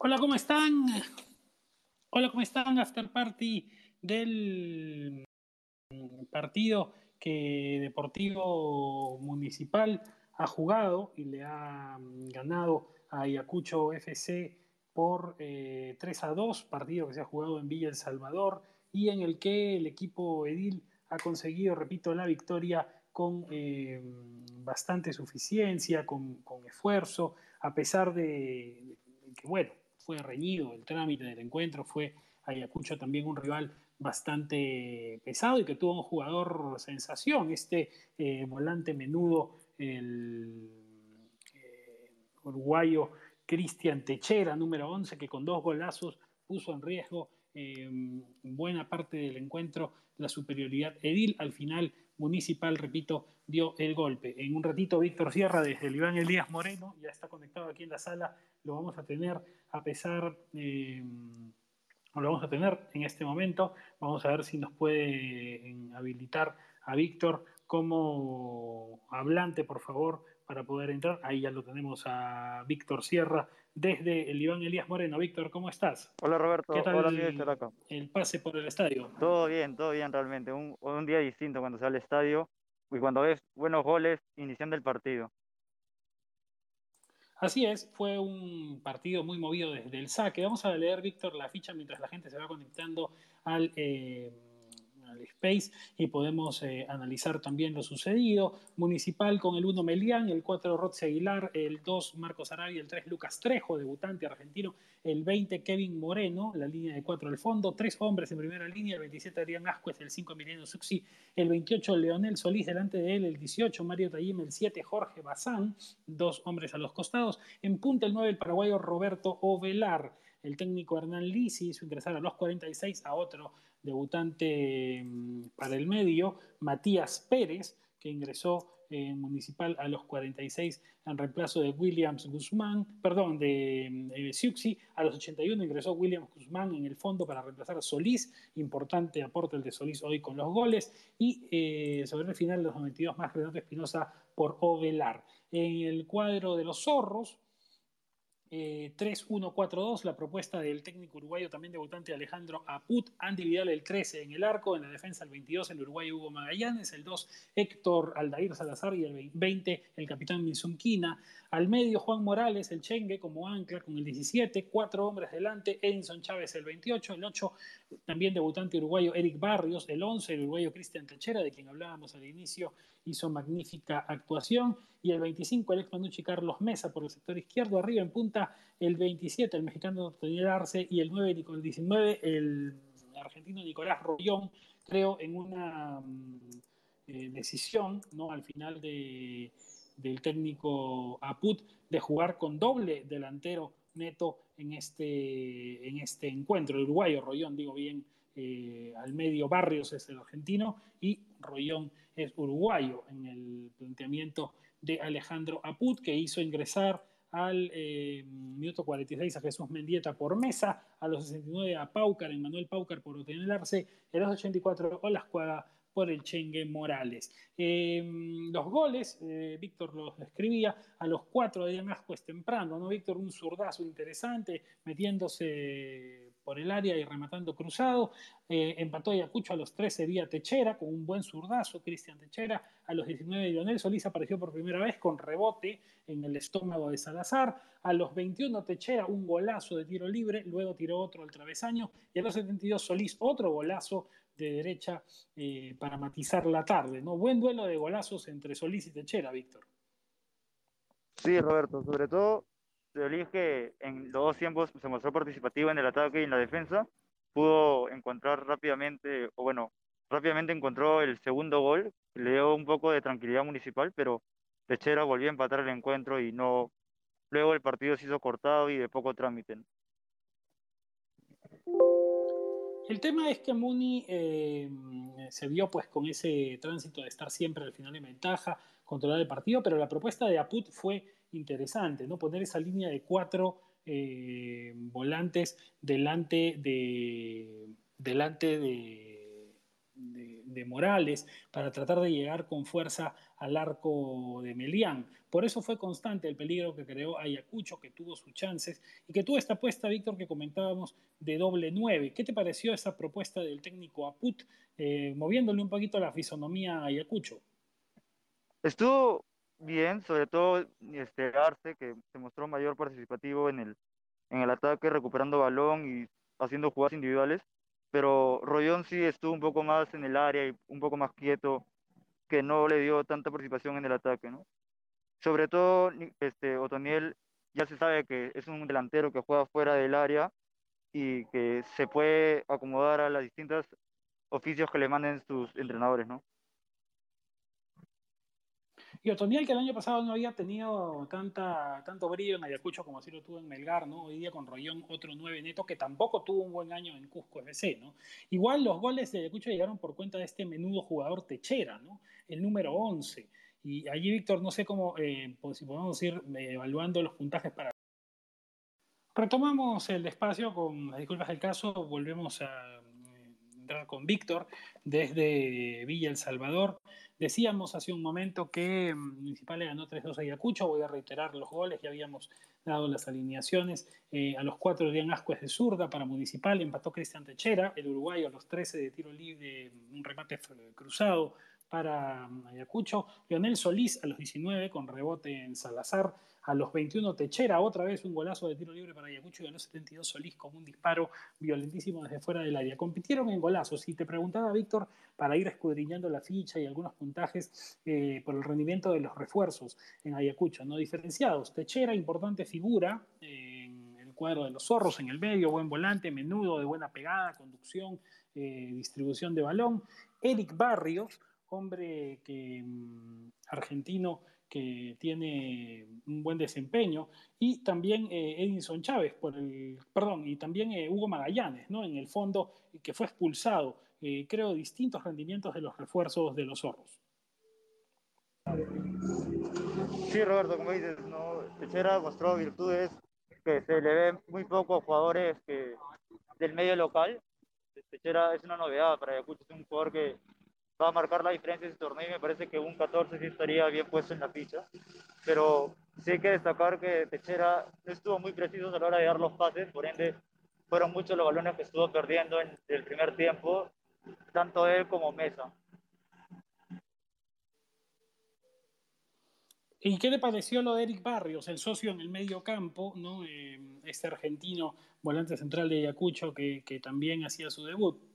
Hola, ¿cómo están? Hola, ¿cómo están? After party del partido que Deportivo Municipal ha jugado y le ha ganado a Ayacucho FC por 3 eh, a 2, partido que se ha jugado en Villa El Salvador y en el que el equipo Edil ha conseguido, repito, la victoria con eh, bastante suficiencia, con, esfuerzo, a pesar de, que, bueno, fue reñido el trámite del encuentro, fue Ayacucho también un rival bastante pesado y que tuvo un jugador sensación, este eh, volante menudo, el eh, uruguayo Cristian Techera, número 11, que con dos golazos puso en riesgo eh, buena parte del encuentro la superioridad edil. Al final, Municipal, repito, dio el golpe. En un ratito, Víctor Sierra, desde el Iván Elías Moreno, ya está conectado aquí en la sala lo vamos a tener a pesar, eh, lo vamos a tener en este momento. Vamos a ver si nos puede habilitar a Víctor como hablante, por favor, para poder entrar. Ahí ya lo tenemos a Víctor Sierra desde el Iván Elías Moreno. Víctor, ¿cómo estás? Hola Roberto, ¿Qué tal hola el, el pase por el estadio? Todo bien, todo bien realmente. Un, un día distinto cuando sale al estadio y cuando ves buenos goles iniciando el partido. Así es, fue un partido muy movido desde el saque. Vamos a leer, Víctor, la ficha mientras la gente se va conectando al... Eh, Space y podemos eh, analizar también lo sucedido. Municipal con el 1 Melián, el 4 Rotzi Aguilar, el 2 Marcos Arabia, el 3 Lucas Trejo, debutante argentino, el 20 Kevin Moreno, la línea de 4 al fondo, tres hombres en primera línea, el 27 Adrián Ascuez, el 5 Emiliano Suxi, el 28 Leonel Solís delante de él, el 18 Mario Tayim, el 7 Jorge Bazán, dos hombres a los costados, en punta el 9 el paraguayo Roberto Ovelar. El técnico Hernán Lisi hizo ingresar a los 46 a otro debutante mm, para el medio, Matías Pérez, que ingresó en Municipal a los 46 en reemplazo de Williams Guzmán, perdón, de mm, eh, Siuxi, a los 81 ingresó Williams Guzmán en el fondo para reemplazar a Solís, importante aporte el de Solís hoy con los goles, y eh, sobre el final de los 92 más Renato Espinosa por Ovelar. En el cuadro de los zorros, 3-1-4-2, eh, la propuesta del técnico uruguayo también debutante Alejandro Aput, Andy Vidal el 13 en el arco, en la defensa el 22 el uruguayo Hugo Magallanes, el 2 Héctor Aldair Salazar y el 20 el capitán Minzunquina, al medio Juan Morales el Chengue como ancla con el 17, cuatro hombres delante, Edinson Chávez el 28, el 8 también debutante uruguayo Eric Barrios, el 11 el uruguayo Cristian Techera de quien hablábamos al inicio hizo magnífica actuación y el 25 el ex Manucci Carlos Mesa por el sector izquierdo, arriba en punta el 27 el mexicano Daniel Arce y el 9 el 19 el argentino Nicolás Rollón, creo en una mm, eh, decisión ¿no? al final de, del técnico Aput de jugar con doble delantero neto en este, en este encuentro. El uruguayo Rollón, digo bien, eh, al medio Barrios es el argentino y Rollón es uruguayo en el planteamiento de Alejandro Aput, que hizo ingresar al eh, minuto 46 a Jesús Mendieta por mesa, a los 69 a Paucar, Manuel Paucar por obtenerse, en los 84 Olascuaga por el Chengue Morales. Eh, los goles, eh, Víctor los escribía, a los cuatro de Ascuez temprano, ¿no? Víctor, un zurdazo interesante, metiéndose por el área y rematando cruzado. Eh, empató Ayacucho a los 13 vía Techera con un buen zurdazo, Cristian Techera. A los 19 Lionel Solís apareció por primera vez con rebote en el estómago de Salazar. A los 21 Techera un golazo de tiro libre, luego tiró otro al travesaño. Y a los 72 Solís otro golazo de derecha eh, para matizar la tarde. ¿no? Buen duelo de golazos entre Solís y Techera, Víctor. Sí, Roberto, sobre todo Solís que en los dos tiempos se mostró participativo en el ataque y en la defensa, pudo encontrar rápidamente, o bueno, rápidamente encontró el segundo gol, le dio un poco de tranquilidad municipal, pero Techera volvió a empatar el encuentro y no, luego el partido se hizo cortado y de poco trámite. El tema es que Muni eh, se vio pues con ese tránsito de estar siempre al final en ventaja, controlar el partido, pero la propuesta de Aput fue interesante, ¿no? Poner esa línea de cuatro eh, volantes delante de delante de, Morales para tratar de llegar con fuerza al arco de Melián. Por eso fue constante el peligro que creó Ayacucho, que tuvo sus chances y que tuvo esta apuesta, Víctor, que comentábamos de doble nueve. ¿Qué te pareció esa propuesta del técnico Aput, eh, moviéndole un poquito la fisonomía a Ayacucho? Estuvo bien, sobre todo este Arce, que se mostró mayor participativo en el, en el ataque, recuperando balón y haciendo jugadas individuales pero Rollón sí estuvo un poco más en el área y un poco más quieto, que no le dio tanta participación en el ataque, ¿no? Sobre todo, este, Otoniel ya se sabe que es un delantero que juega fuera del área y que se puede acomodar a las distintas oficios que le manden sus entrenadores, ¿no? Y Otoniel, que el año pasado no había tenido tanta, tanto brillo en Ayacucho como así lo tuvo en Melgar, ¿no? Hoy día con Rollón, otro 9 neto, que tampoco tuvo un buen año en Cusco FC, ¿no? Igual los goles de Ayacucho llegaron por cuenta de este menudo jugador Techera, ¿no? El número 11. Y allí, Víctor, no sé cómo, eh, pues, si podemos ir eh, evaluando los puntajes para... Retomamos el espacio con las disculpas del caso, volvemos a entrar con Víctor desde Villa El Salvador. Decíamos hace un momento que mm, Municipal ganó 3-2 a Ayacucho, voy a reiterar los goles, ya habíamos dado las alineaciones. Eh, a los 4 Adrián Ascuez de zurda para Municipal, empató Cristian Techera, el uruguayo a los 13 de tiro libre, un remate cruzado para mm, Ayacucho. Leonel Solís a los 19 con rebote en Salazar. A los 21 Techera, otra vez un golazo de tiro libre para Ayacucho y a los 72 Solís con un disparo violentísimo desde fuera del área. Compitieron en golazos. Y te preguntaba, Víctor, para ir escudriñando la ficha y algunos puntajes eh, por el rendimiento de los refuerzos en Ayacucho, no diferenciados. Techera, importante figura. en el cuadro de los zorros en el medio, buen volante, menudo, de buena pegada, conducción, eh, distribución de balón. Eric Barrios, hombre que, mm, argentino que tiene un buen desempeño, y también eh, Edinson Chávez, por el, perdón, y también eh, Hugo Magallanes, ¿no? en el fondo, que fue expulsado. Eh, creo distintos rendimientos de los refuerzos de los zorros. Sí, Roberto, como dices. Techera mostró virtudes que se le ven muy poco a jugadores del medio local. Techera es una novedad para Ayacucho, es un jugador que va a marcar la diferencia en este torneo y me parece que un 14 sí estaría bien puesto en la ficha. Pero sí hay que destacar que Techera estuvo muy preciso a la hora de dar los pases, por ende fueron muchos los balones que estuvo perdiendo en el primer tiempo, tanto él como Mesa. ¿Y qué le pareció lo de Eric Barrios, el socio en el medio campo, ¿no? Eh, este argentino volante central de Ayacucho que, que también hacía su debut?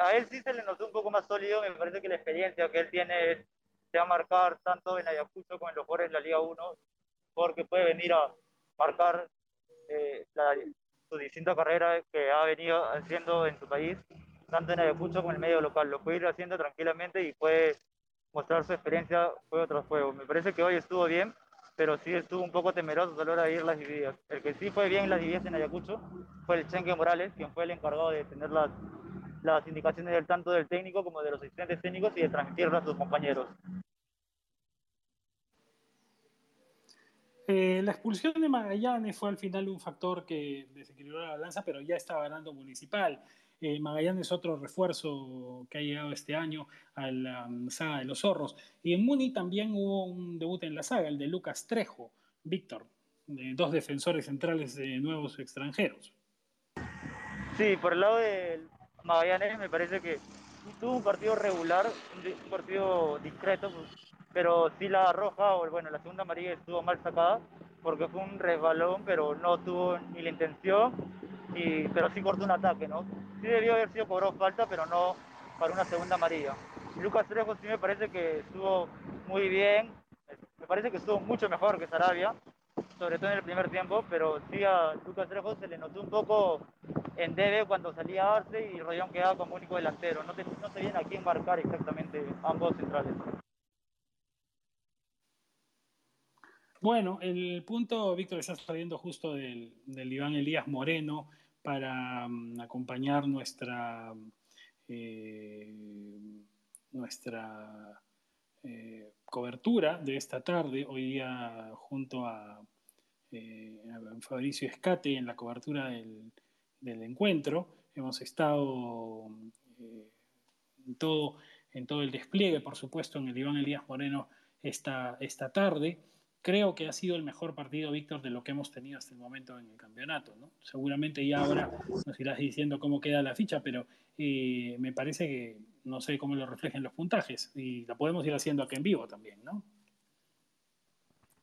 A él sí se le notó un poco más sólido, me parece que la experiencia que él tiene se va a marcar tanto en Ayacucho como en los jugadores de la Liga 1, porque puede venir a marcar eh, su distinta carrera que ha venido haciendo en su país, tanto en Ayacucho como en el medio local. Lo puede ir haciendo tranquilamente y puede mostrar su experiencia juego tras juego. Me parece que hoy estuvo bien, pero sí estuvo un poco temeroso a la hora de ir las divididas. El que sí fue bien en las divididas en Ayacucho fue el Chenque Morales, quien fue el encargado de tener las las indicaciones del tanto del técnico como de los asistentes técnicos y de transmitirlas a sus compañeros. Eh, la expulsión de Magallanes fue al final un factor que desequilibró la balanza, pero ya estaba ganando Municipal. Eh, Magallanes es otro refuerzo que ha llegado este año a la um, saga de los zorros. Y en Muni también hubo un debut en la saga, el de Lucas Trejo, Víctor, dos defensores centrales de nuevos extranjeros. Sí, por el lado del Magallanes me parece que tuvo un partido regular, un partido discreto, pero sí la roja, o bueno, la segunda amarilla estuvo mal sacada, porque fue un resbalón, pero no tuvo ni la intención, y, pero sí cortó un ataque, ¿no? Sí debió haber sido cobró falta, pero no para una segunda amarilla. Lucas Trejo sí me parece que estuvo muy bien, me parece que estuvo mucho mejor que Sarabia, sobre todo en el primer tiempo, pero sí a Lucas Trejo se le notó un poco en debe cuando salía Arce y Rollón quedaba como único delantero. No, te, no viene a quién marcar exactamente ambos centrales. Bueno, el punto, Víctor, está saliendo justo del, del Iván Elías Moreno para um, acompañar nuestra, eh, nuestra eh, cobertura de esta tarde, hoy día junto a eh, Fabricio Escate en la cobertura del, encuentro. Hemos estado eh, todo, en todo el despliegue, por supuesto, en el Iván Elías Moreno esta, esta tarde. Creo que ha sido el mejor partido, Víctor, de lo que hemos tenido hasta el momento en el campeonato. ¿no? Seguramente ya ahora nos irás diciendo cómo queda la ficha, pero eh, me parece que no sé cómo lo reflejen los puntajes y la podemos ir haciendo aquí en vivo también, ¿no?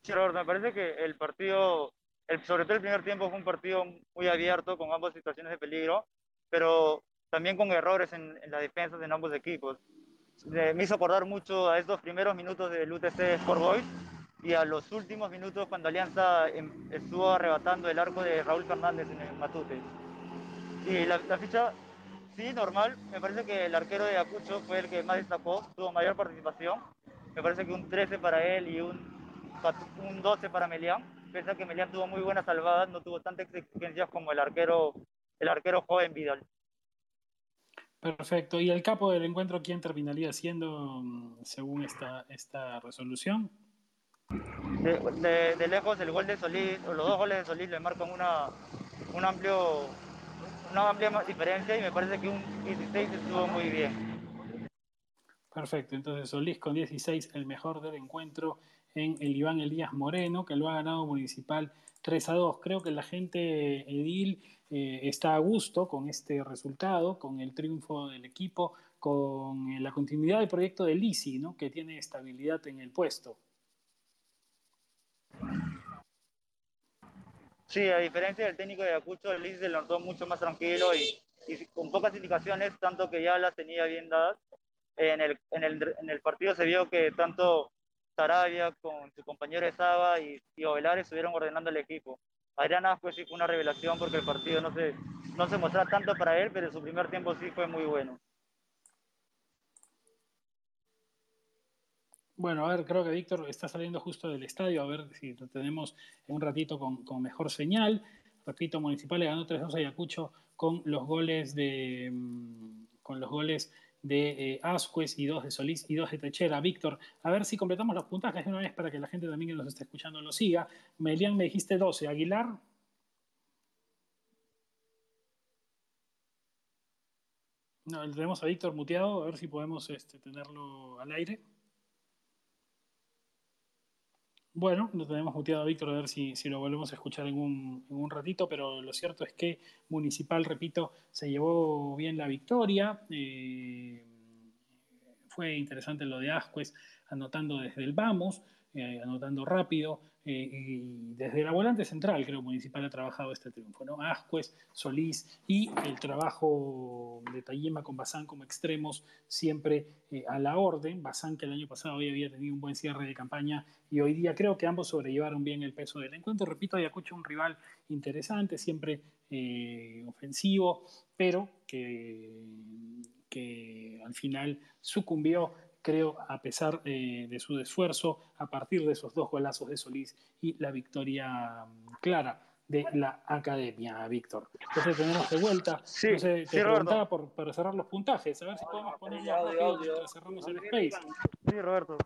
Sí, Roberto, me parece que el partido, el, sobre todo el primer tiempo, fue un partido muy abierto, con ambas situaciones de peligro, pero también con errores en, en la defensa de ambos equipos. me hizo acordar mucho a estos primeros minutos del UTC Sport Boys y a los últimos minutos cuando Alianza em, estuvo arrebatando el arco de Raúl Fernández en el Matute. Y la, la ficha, sí, normal. Me parece que el arquero de Acucho fue el que más destacó, tuvo mayor participación. Me parece que un 13 para él y un un 12 para Melián. Pese a que Melián tuvo muy buenas salvadas, no tuvo tantas exigencias como el arquero, el arquero joven Vidal. Perfecto. ¿Y el capo del encuentro quién terminaría siendo mm, según esta, esta resolución? De, lejos el gol de Solís, los dos goles de Solís le marcan una, un amplio, una amplia diferencia y me parece que un 16 estuvo muy bien. Perfecto, entonces Solís con 16 el mejor del encuentro en el Iván Elías Moreno, que lo ha ganado Municipal 3 a 2. Creo que la gente edil eh, está a gusto con este resultado, con el triunfo del equipo, con eh, la continuidad del proyecto de Lisi, ¿no? que tiene estabilidad en el puesto. Sí, a diferencia del técnico de Ayacucho, el Lisi se lo notó mucho más tranquilo y, con pocas indicaciones, tanto que ya las tenía bien dadas. En el, en el, en el partido se vio que tanto Sarabia con su compañero Saba y, y Ovelar estuvieron ordenando el equipo. Adrián pues sí fue una revelación porque el partido no se, no se mostraba tanto para él, pero su primer tiempo sí fue muy bueno. Bueno, a ver, creo que Víctor está saliendo justo del estadio, a ver si lo tenemos en un ratito con, mejor señal. Repito, Municipal le ganó 3-2 a Ayacucho con los goles de mm, con los goles de eh, y dos de Solís y dos de Techera. Víctor, a ver si completamos los puntajes de una vez para que la gente también que nos esté escuchando lo siga. Melián me dijiste 12, Aguilar. No, tenemos a Víctor muteado, a ver si podemos este, tenerlo al aire. Bueno, lo tenemos muteado a Víctor, a ver si, lo volvemos a escuchar en un, ratito, pero lo cierto es que Municipal, repito, se llevó bien la victoria. Eh, fue interesante lo de Ascuez anotando desde el vamos, eh, anotando rápido, eh, y desde la volante central, creo, Municipal ha trabajado este triunfo, ¿no? Ascuez, Solís y el trabajo de Tayema con Bazán como extremos, siempre eh, a la orden. Bazán, que el año pasado hoy había tenido un buen cierre de campaña y hoy día creo que ambos sobrellevaron bien el peso del encuentro. Repito, Ayacucho un rival interesante, siempre ofensivo, pero que, que al final sucumbió creo, a pesar eh, de su esfuerzo, a partir de esos dos golazos de Solís y la victoria mm, clara de la academia, Víctor. Entonces tenemos de vuelta. Sí, te preguntaba por, para cerrar los puntajes, a ver si podemos ponerlo rápido mientras cerramos el space. Sí, Roberto.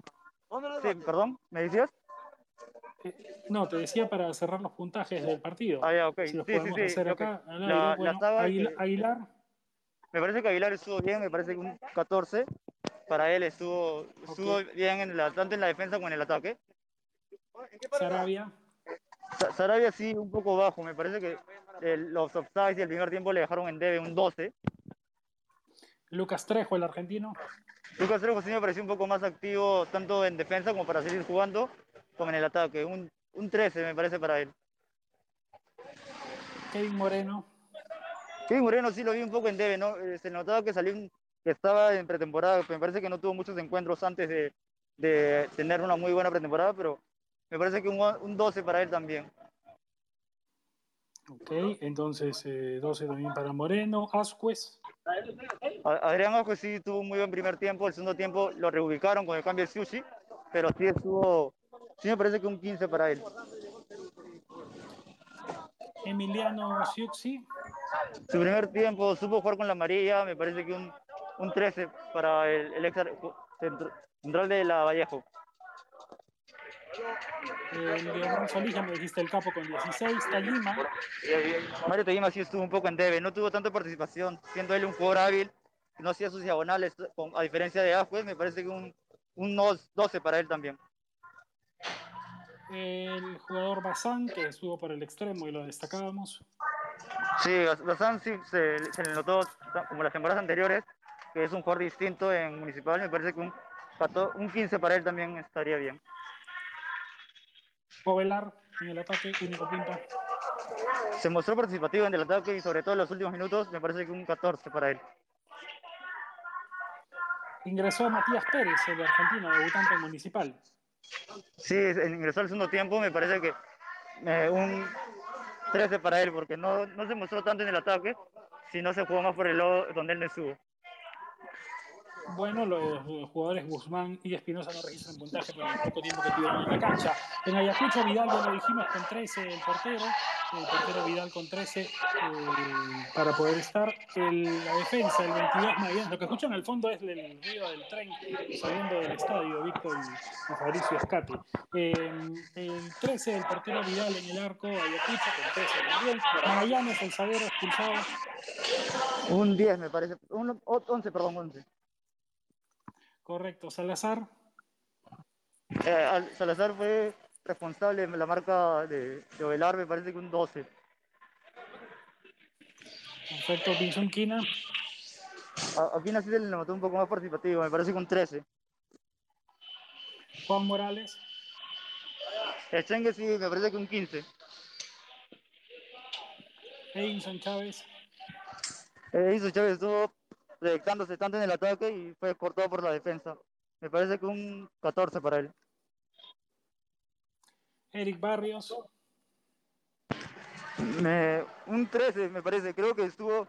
Sí, perdón, ¿me decías? Eh, no, te decía para cerrar los puntajes del partido. Ah, ya, ok. Si los sí, podemos sí, hacer acá. La, bueno, Aguilar, Aguilar. Me parece que Aguilar estuvo bien, me parece que un 14 para él estuvo, estuvo bien en la, tanto en la defensa como en el ataque. Sarabia. Sarabia sí, un poco bajo. Me parece que los offsides y el primer tiempo le dejaron en debe un 12. Lucas Trejo, el argentino. Lucas Trejo sí me pareció un poco más activo, tanto en defensa como para seguir jugando, como en el ataque. Un, un 13 me parece para él. Kevin Moreno. Kevin Moreno sí lo vi un poco en debe, ¿no? Eh, se notaba que salió un que estaba en pretemporada. Me parece que no tuvo muchos encuentros antes de, de tener una muy buena pretemporada, pero me parece que un, un 12 para él también. Ok, entonces eh, 12 también para Moreno. Ascuez. Adrián Ascuez sí tuvo un muy buen primer tiempo. El segundo tiempo lo reubicaron con el cambio de Sushi, pero sí estuvo. Sí, me parece que un 15 para él. Emiliano Siuxi. Su primer tiempo supo jugar con la amarilla, me parece que un un 13 para el, el ex central de la Vallejo. El León Solís, me dijiste el capo con 16, Tallima. Mario Tallima sí estuvo un poco en debe, no tuvo tanta participación, siendo él un jugador hábil, no hacía sus diagonales, a diferencia de Ajuez, me parece que un, un 12 para él también. El jugador Bazán, que estuvo por el extremo y lo destacábamos. Sí, Bazán sí, se, le notó, como las temporadas anteriores, que es un jugador distinto en Municipal. Me parece que un, un 15 para él también estaría bien. Ovelar en el ataque, único punto. Se mostró participativo en el ataque y sobre todo en los últimos minutos, me parece que un 14 para él. Ingresó Matías Pérez, el argentino, debutante municipal. Sí, ingresó al segundo tiempo, me parece que eh, un 13 para él, porque no, no se mostró tanto en el ataque, sino se jugó más por el lado donde él no estuvo. Bueno, los, jugadores Guzmán y Espinosa no registran puntaje por el poco tiempo que tuvieron en la cancha. En Ayacucho, Vidal, ya lo dijimos, con 13 el portero el portero Vidal con 13 eh, para poder estar. El, la defensa, el 22 Magallanes. Lo que escuchan al fondo es el ruido del tren saliendo del estadio, Víctor y, Fabricio Escate. Eh, el 13, el portero Vidal en el arco, Ayacucho con 13 también. Magallanes, el zaguero expulsado. Un 10 me parece, un 11, perdón, 11. Correcto, Salazar. Eh, Salazar fue responsable en la marca de, de Ovelar, me parece que un 12. Perfecto, Pinzón Quina. A, Quina sí se le notó un poco más participativo, me parece que un 13. Juan Morales. El Chengue sí, me parece que un 15. Edinson Chávez. Edinson Chávez estuvo proyectándose tanto en el ataque y fue cortado por la defensa. Me parece que un 14 para él. Eric Barrios. un 13, me parece. Creo que estuvo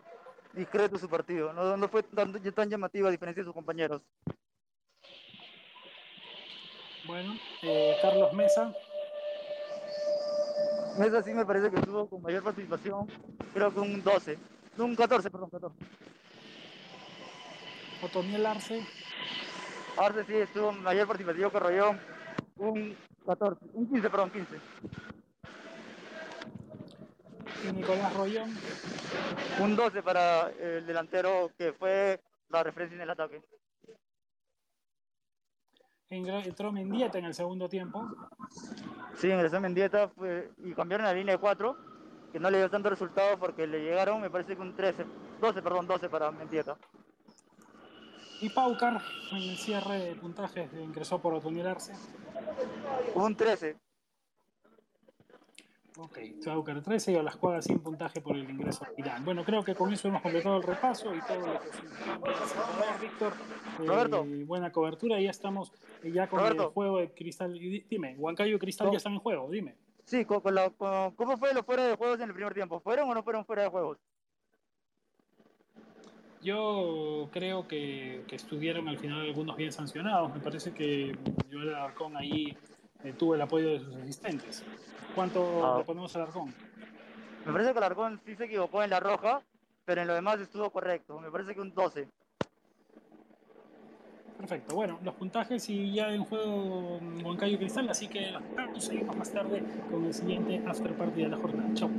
discreto su partido. No, fue tan, tan llamativo a diferencia de sus compañeros. Bueno, eh, Carlos Mesa. Mesa sí me parece que estuvo con mayor participación. Creo que un 12. Un 14, perdón, 14. Otoniel Arce. Arce sí estuvo mayor participación que Rollón. Un 14, un 15, perdón, 15. Y Nicolás Rollón. Un 12 para el delantero que fue la referencia en el ataque. Entró Mendieta en el segundo tiempo. Sí, ingresó Mendieta fue, y cambiaron la línea de 4, que no le dio tanto resultado porque le llegaron, me parece que un 13, 12, perdón, 12 para Mendieta. Y Paucar en el cierre de puntajes ingresó por Otoniel Arce. Un 13. Ok, Paucar 13 y a las cuadras sin puntaje por el ingreso a Irán. Bueno, creo que con eso hemos completado el repaso y todo lo que se Víctor. Eh, Roberto. buena cobertura y ya estamos eh, ya con el juego de Cristal. Dime, Huancayo y Cristal ya están en juego, dime. Sí, con, ¿cómo fue los fuera de juegos en el primer tiempo? ¿Fueron o no fueron fuera de juegos? Yo creo que, estuvieron al final algunos bien sancionados. Me parece que Joel Alarcón ahí eh, tuvo el apoyo de sus asistentes. ¿Cuánto ah. le ponemos a Alarcón? Me parece que Alarcón sí se equivocó en la roja, pero en lo demás estuvo correcto. Me parece que un 12. Perfecto. Bueno, los puntajes y ya en juego Huancayo Cristal, así que seguimos más tarde con el siguiente after party de la jornada. Chao.